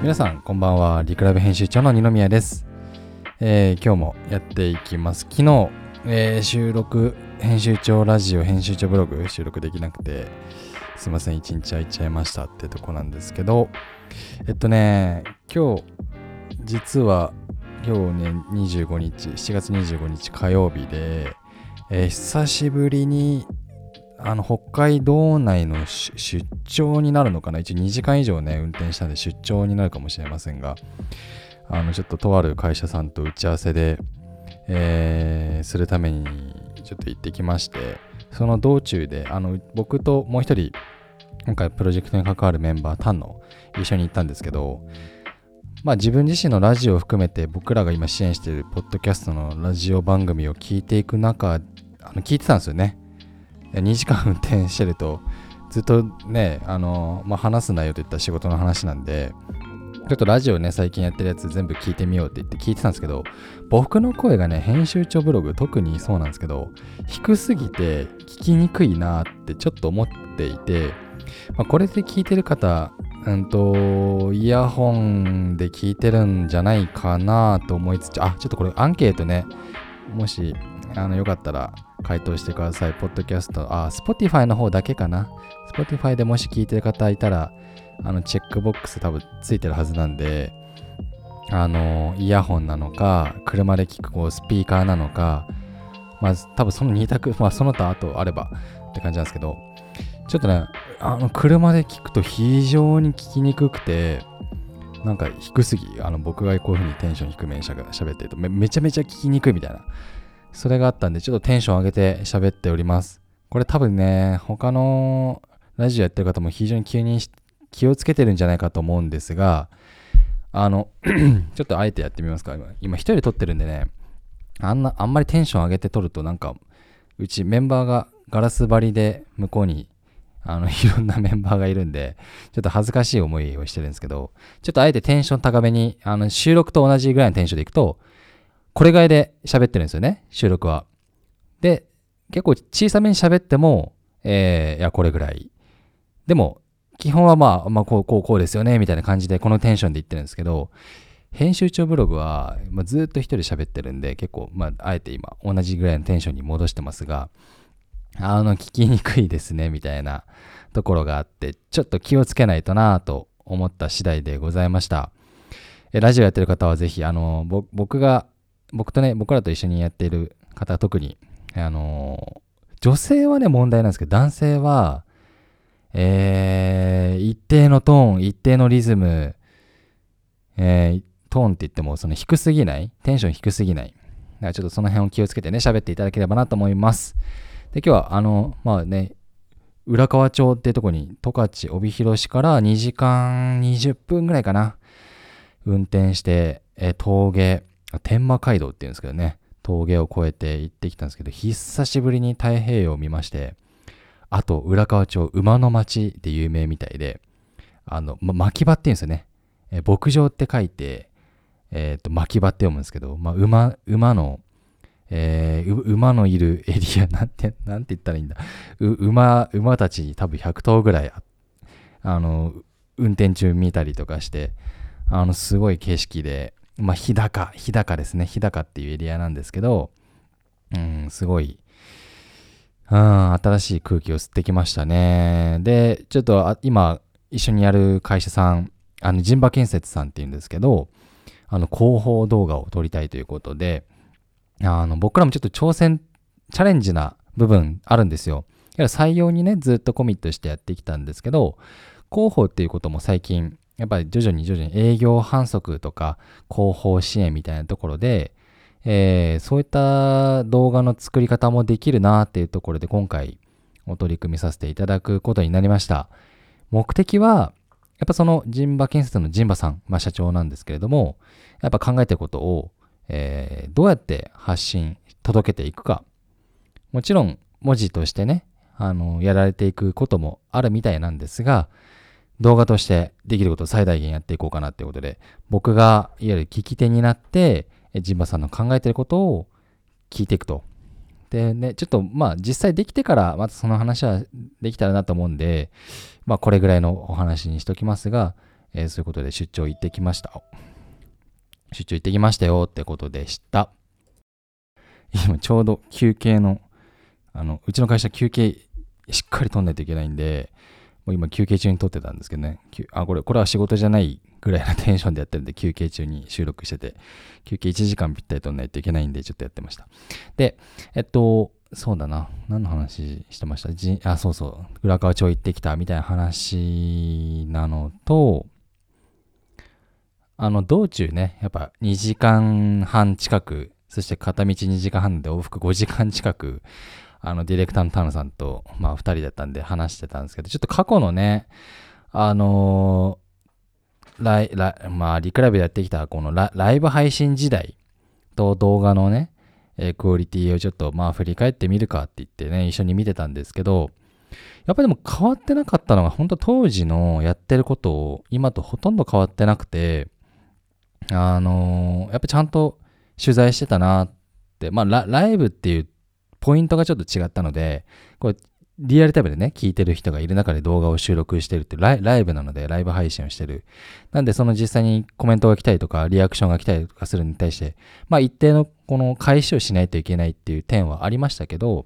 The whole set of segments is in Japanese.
皆さんこんばんは。リクラブ編集長の二宮です、えー今日もやっていきます。昨日、えー収録編集長ラジオ編集長ブログ収録できなくてすいません。一日空いちゃいましたってとこなんですけど。えっとね今日実は今日ね25日7月25日火曜日で、えー久しぶりにあの北海道内の出張になるのかな？一応2時間以上ね運転したんで出張になるかもしれませんがあのちょっととある会社さんと打ち合わせで、えーするためにちょっと行ってきましてその道中であの僕ともう一人今回プロジェクトに関わるメンバータンの一緒に行ったんですけどまあ自分自身のラジオを含めて僕らが今支援しているポッドキャストのラジオ番組を聞いていく中あの聞いてたんですよね。2時間運転してるとずっとねあの、まあ、話す内容といったら仕事の話なんでちょっとラジオね最近やってるやつ全部聞いてみようって言って聞いてたんですけど僕の声がね編集長ブログ特にそうなんですけど低すぎて聞きにくいなってちょっと思っていて、まあ、これで聞いてる方うんとイヤホンで聞いてるんじゃないかなと思いつつあちょっとこれアンケートねもしあのよかったら回答してください。ポッドキャスト、あ、Spotify の方だけかな。Spotify でもし聞いてる方いたら、あの、チェックボックス多分ついてるはずなんで、あの、イヤホンなのか、車で聞くこうスピーカーなのか、まず多分その2択、まあその他あとあればって感じなんですけど、ちょっとね、あの、車で聞くと非常に聞きにくくて、なんか低すぎ、あの僕がこういう風にテンション低めにしゃ喋ってるとめめちゃめちゃ聞きにくいみたいな。それがあったんで、ちょっとテンション上げて喋っております。これ多分ね、他のラジオやってる方も非常に気に気をつけてるんじゃないかと思うんですが、あの、ちょっとあえてやってみますか。今、今一人で撮ってるんでね、あんな、あんまりテンション上げて撮るとなんか、うちメンバーがガラス張りで向こうに、あの、いろんなメンバーがいるんで、ちょっと恥ずかしい思いをしてるんですけど、ちょっとあえてテンション高めに、あの、収録と同じぐらいのテンションでいくと、これぐらいで喋ってるんですよね、収録は。で、結構小さめに喋っても、えー、いや、これぐらい。でも、基本はまあ、まあ、こう、こう、こうですよね、みたいな感じで、このテンションで言ってるんですけど、編集長ブログは、まあ、ずっと一人喋ってるんで、結構、まあ、あえて今、同じぐらいのテンションに戻してますが、あの、聞きにくいですね、みたいなところがあって、ちょっと気をつけないとなと思った次第でございました。えラジオやってる方はぜひ、あの、僕が僕とね、僕らと一緒にやっている方は特に、あのー女性はね、問題なんですけど、男性は、えー、一定のトーン、一定のリズム、えー、トーンって言っても、その低すぎない、テンション低すぎない。だからちょっとその辺を気をつけてね、喋っていただければなと思います。で、今日は、あの、まあね、浦河町っていうとこに、十勝帯広市から2時間20分ぐらいかな、運転して、えー峠、天満街道っていうんですけどね、峠を越えて行ってきたんですけど、久しぶりに太平洋を見まして、あと、浦河町、馬の町で有名みたいで、あの、ま、牧場って言うんですよね。え牧場って書いて、えっ、と、牧場って読むんですけど、ま、馬、馬の、えー馬のいるエリア、なんて、なんて言ったらいいんだ。馬、馬たち多分100頭ぐらい、あの、運転中見たりとかして、あの、すごい景色で、まあ、日高、日高ですね。日高っていうエリアなんですけど、うん、すごい、うん、新しい空気を吸ってきましたね。で、ちょっと今、一緒にやる会社さん、あの、人馬建設さんっていうんですけど、あの、広報動画を撮りたいということで、あの、僕らもちょっと挑戦、チャレンジな部分あるんですよ。採用にね、ずっとコミットしてやってきたんですけど、広報っていうことも最近、やっぱり徐々に徐々に営業反則とか広報支援みたいなところで、えーそういった動画の作り方もできるなっていうところで今回お取り組みさせていただくことになりました。目的は、やっぱその人馬建設の人馬さん、まあ社長なんですけれども、やっぱ考えてることを、えーどうやって発信、届けていくか。もちろん文字としてね、あの、やられていくこともあるみたいなんですが、動画としてできることを最大限やっていこうかなっていうことで、僕がいわゆる聞き手になって、ジンバさんの考えてることを聞いていくと。でね、ちょっとまあ実際できてからまたその話はできたらなと思うんで、まあこれぐらいのお話にしときますが、えー、そういうことで出張行ってきました。出張行ってきましたよってことでした。今ちょうど休憩の、あの、うちの会社休憩しっかり取んないといけないんで、もう今休憩中に撮ってたんですけどね。あ、これ、これは仕事じゃないぐらいのテンションでやってるんで、休憩中に収録してて、休憩1時間ぴったり取んないといけないんで、ちょっとやってました。で、えっと、そうだな。何の話してました？じあ、そうそう。浦川町行ってきたみたいな話なのと、あの、道中ね、やっぱ2時間半近く、そして片道2時間半で往復5時間近く、あの、ディレクターの田野さんと、まあ、2人だったんで話してたんですけど、ちょっと過去のね、あのー、ライ、ラまあ、リクラブでやってきた、このラライブ配信時代と動画のね、えー、クオリティをちょっとまあ振り返ってみるかって言ってね、一緒に見てたんですけど、やっぱりでも変わってなかったのが、本当当時のやってることを今とほとんど変わってなくて、あのー、やっぱちゃんと取材してたなって、まあラライブっていうポイントがちょっと違ったので、これリアルタイムでね、聞いてる人がいる中で動画を収録してるってライ、ライブなので、ライブ配信をしてる。なんで、その実際にコメントが来たりとか、リアクションが来たりとかするに対して、まあ一定のこの返しをしないといけないっていう点はありましたけど、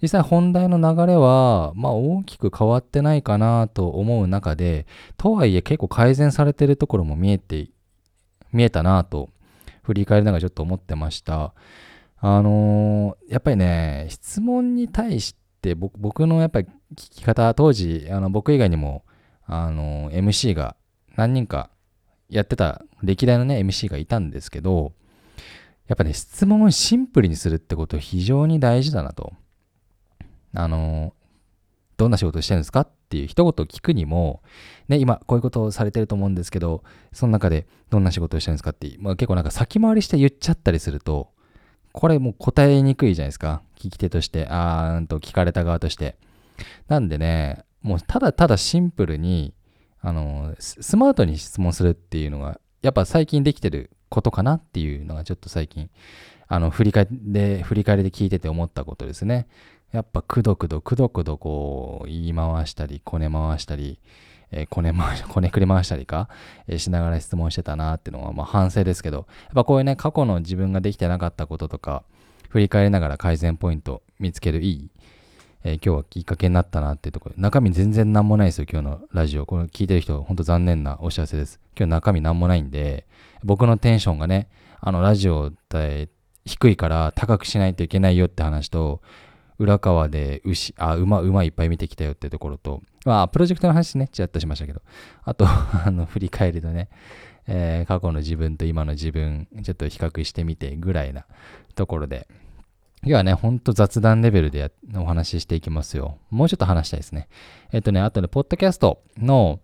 実際本題の流れは、まあ大きく変わってないかなと思う中で、とはいえ結構改善されてるところも見えて、見えたなと、振り返りながらちょっと思ってました。あのー、やっぱりね、質問に対して僕僕のやっぱり聞き方当時あの僕以外にもあの MC が何人かやってた歴代のね MC がいたんですけどやっぱね質問をシンプルにするってこと非常に大事だなと。あのどんな仕事してるんですかっていう一言聞くにも、ね、今こういうことをされてると思うんですけど、その中でどんな仕事をしてるんですかって、まあ、結構なんか先回りして言っちゃったりすると、これもう答えにくいじゃないですか。聞き手として、あーんと聞かれた側として。なんでね、もうただただシンプルに、あの、スマートに質問するっていうのが、やっぱ最近できてることかなっていうのがちょっと最近、あの、振り返りで、振り返りで聞いてて思ったことですね。やっぱくどくどくどくどこう言い回したり、こね回したり、えー、こね回し、こねくり回したりか、え、しながら質問してたなっていうのは、ま反省ですけど、やっぱこういうね、過去の自分ができてなかったこととか、振り返りながら改善ポイント見つけるいい、えー、今日はきっかけになったなっていうところ中身全然なんもないですよ、今日のラジオ。これ聞いてる人、ほんと残念なお知らせです。今日中身なんもないんで、僕のテンションがね、あの、ラジオって低いから高くしないといけないよって話と、浦川で牛、あ、馬、馬いっぱい見てきたよってところと、まあ、プロジェクトの話ね、ちらっとしましたけど、あと、あの、振り返りのね、えー、過去の自分と今の自分、ちょっと比較してみてぐらいなところで、今日はね、ほんと雑談レベルでお話ししていきますよ。もうちょっと話したいですね。えっとね、あとね、ポッドキャストの、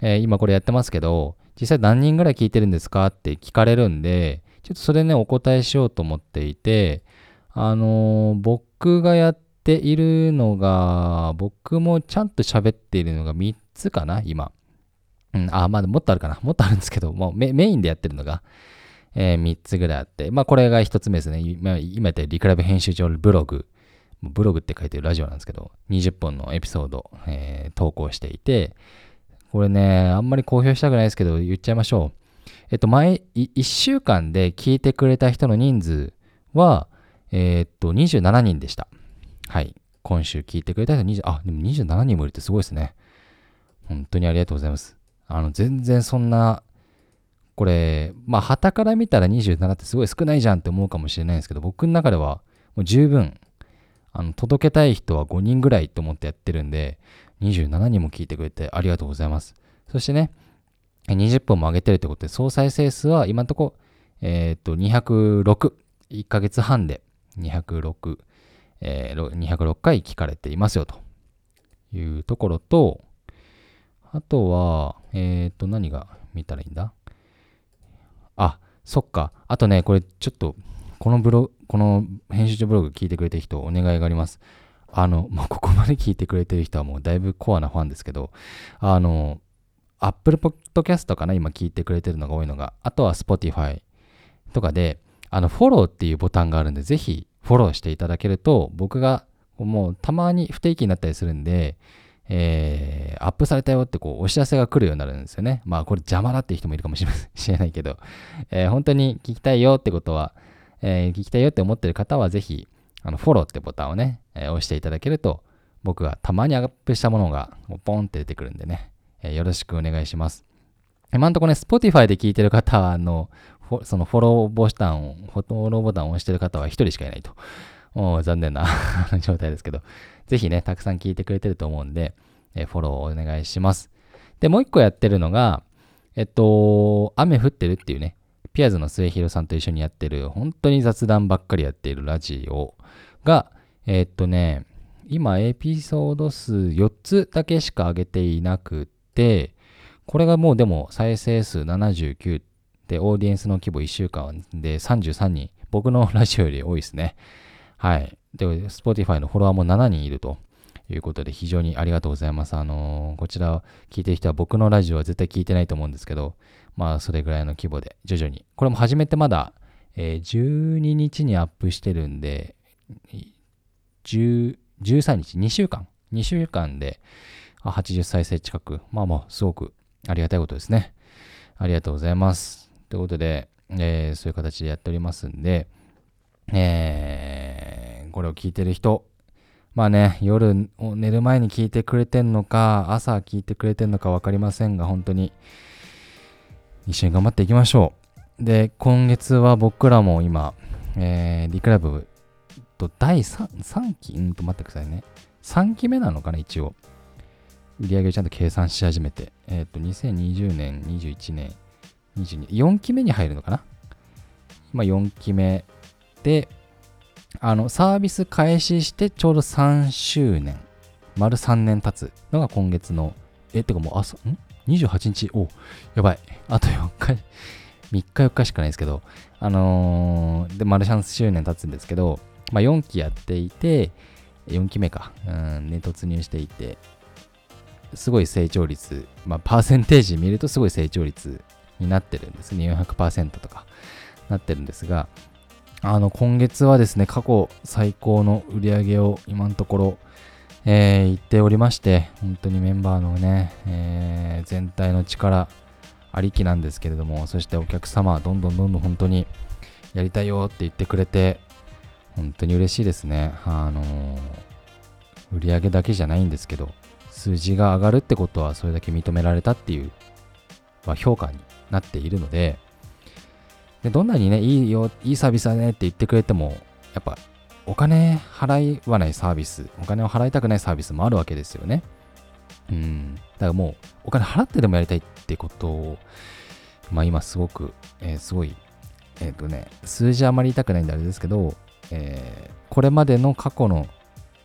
えー、今これやってますけど、実際何人ぐらい聞いてるんですかって聞かれるんで、ちょっとそれね、お答えしようと思っていて、あのー、僕僕がやっているのが、僕もちゃんと喋っているのが3つかな、今。うん、あ、まだもっとあるかな。もっとあるんですけど、もうメインでやってるのが、えー、3つぐらいあって、まあこれが1つ目ですね。今言ったリクラブ編集長ブログ。ブログって書いてるラジオなんですけど、20本のエピソード、えー、投稿していて、これね、あんまり公表したくないですけど、言っちゃいましょう。えっと、前、1週間で聞いてくれた人の人数は、えー、っと、27人でした。はい。今週聞いてくれた人20、あ、でも27人もいるってすごいですね。本当にありがとうございます。あの、全然そんな、これ、まあ、旗から見たら27ってすごい少ないじゃんって思うかもしれないんですけど、僕の中ではもう十分、あの、届けたい人は5人ぐらいと思ってやってるんで、27人も聞いてくれてありがとうございます。そしてね、20本も上げてるってことで、総再生数は今のとこ、えっ、と、206、1ヶ月半で206、えー、206回聞かれていますよというところと、あとは、えっ、ー、と、何が見たらいいんだ？あ、そっか。あとね、これちょっと、このブログ、この編集長ブログ聞いてくれてる人、お願いがあります。あの、まあ、ここまで聞いてくれてる人はもうだいぶコアなファンですけど、あの、Apple Podcast かな？今聞いてくれてるのが多いのが、あとは Spotify とかで、あの、フォローっていうボタンがあるんで、ぜひフォローしていただけると、僕がもうたまに不定期になったりするんで、えー、アップされたよってこうお知らせが来るようになるんですよね。まあこれ邪魔だっていう人もいるかもしれないけど、えー、本当に聞きたいよってことは、えー、聞きたいよって思ってる方はぜひ、あのフォローってボタンをね、え押していただけると、僕がたまにアップしたものがポンって出てくるんでね、えよろしくお願いします。今んとこね、Spotify で聞いてる方は、あの、そのフォローボタンを、フォローボタンを押してる方は1人しかいないと。残念な 状態ですけど、ぜひね、たくさん聞いてくれてると思うんで、えフォローをお願いします。で、もう一個やってるのが、えっと、雨降ってるっていうね、ピアーズの末広さんと一緒にやってる、本当に雑談ばっかりやっているラジオが、えっとね、今エピソード数4つだけしか上げていなくて、これがもうでも再生数79で、オーディエンスの規模1週間で33人、僕のラジオより多いですね。はい。で、Spotify のフォロワーも7人いるということで、非常にありがとうございます。あのー、こちら聞いてる人は僕のラジオは絶対聞いてないと思うんですけど、まあ、それぐらいの規模で、徐々に。これも始めてまだ、えー、12日にアップしてるんで、10 13日、2週間、2週間で80再生近く、まあまあ、すごくありがたいことですね。ありがとうございます。ということで、えー、そういう形でやっておりますんで、えー、これを聞いてる人、まあね、夜寝る前に聞いてくれてんのか、朝聞いてくれてんのか分かりませんが、本当に一緒に頑張っていきましょう。で、今月は僕らも今、えー、リクラブと第 3, 3期、うんと待ってくださいね。3期目なのかな、一応。売り上げをちゃんと計算し始めて。えっ、ー、と、2020年、21年、22、4期目に入るのかな？今4期目で、あの、サービス開始してちょうど3周年、丸3年経つのが今月の、え、てかもう朝、ん ?28 日、おやばい。あと4日、3日4日しかないですけど、あのー、で、丸3周年経つんですけど、まあ、4期やっていて、4期目か、うん、ね、突入していて、すごい成長率、まあ、パーセンテージ見るとすごい成長率になってるんですね。400%とかなってるんですが、あの、今月はですね、過去最高の売り上げを今のところ、えー、言っておりまして、本当にメンバーのね、えー、全体の力ありきなんですけれども、そしてお客様、どんどんどんどん本当にやりたいよって言ってくれて、本当に嬉しいですね。あのー、売り上げだけじゃないんですけど、数字が上がるってことはそれだけ認められたっていう、まあ、評価になっているのでで、どんなにね、いいよ、いいサービスだねって言ってくれても、やっぱお金払わないサービス、お金を払いたくないサービスもあるわけですよね。うん。だからもう、お金払ってでもやりたいってことを、まあ今すごく、えー、すごい、えっ、ー、とね、数字あまり言いたくないんであれですけど、えー、これまでの過去の、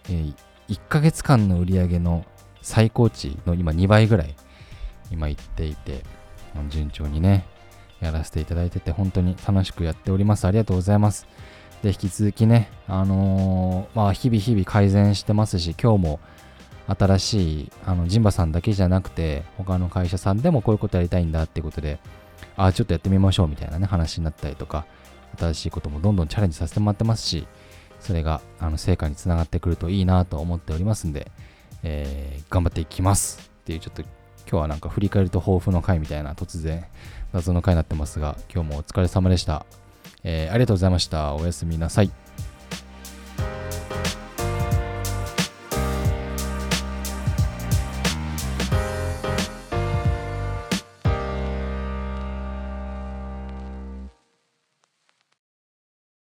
えー、1ヶ月間の売り上げの最高値の今2倍ぐらい今言っていて、順調にね、やらせていただいてて本当に楽しくやっております。ありがとうございます。で、引き続きね、あのー、まあ、日々日々改善してますし、今日も新しい、あの、ジンバさんだけじゃなくて、他の会社さんでもこういうことやりたいんだっていうことで、ああ、ちょっとやってみましょうみたいなね、話になったりとか、新しいこともどんどんチャレンジさせてもらってますし、それがあの成果につながってくるといいなと思っておりますんで、えー、頑張っていきますっていうちょっと今日はなんか振り返ると抱負の回みたいな突然謎の回になってますが今日もお疲れ様でした、えー、ありがとうございました。おやすみなさい。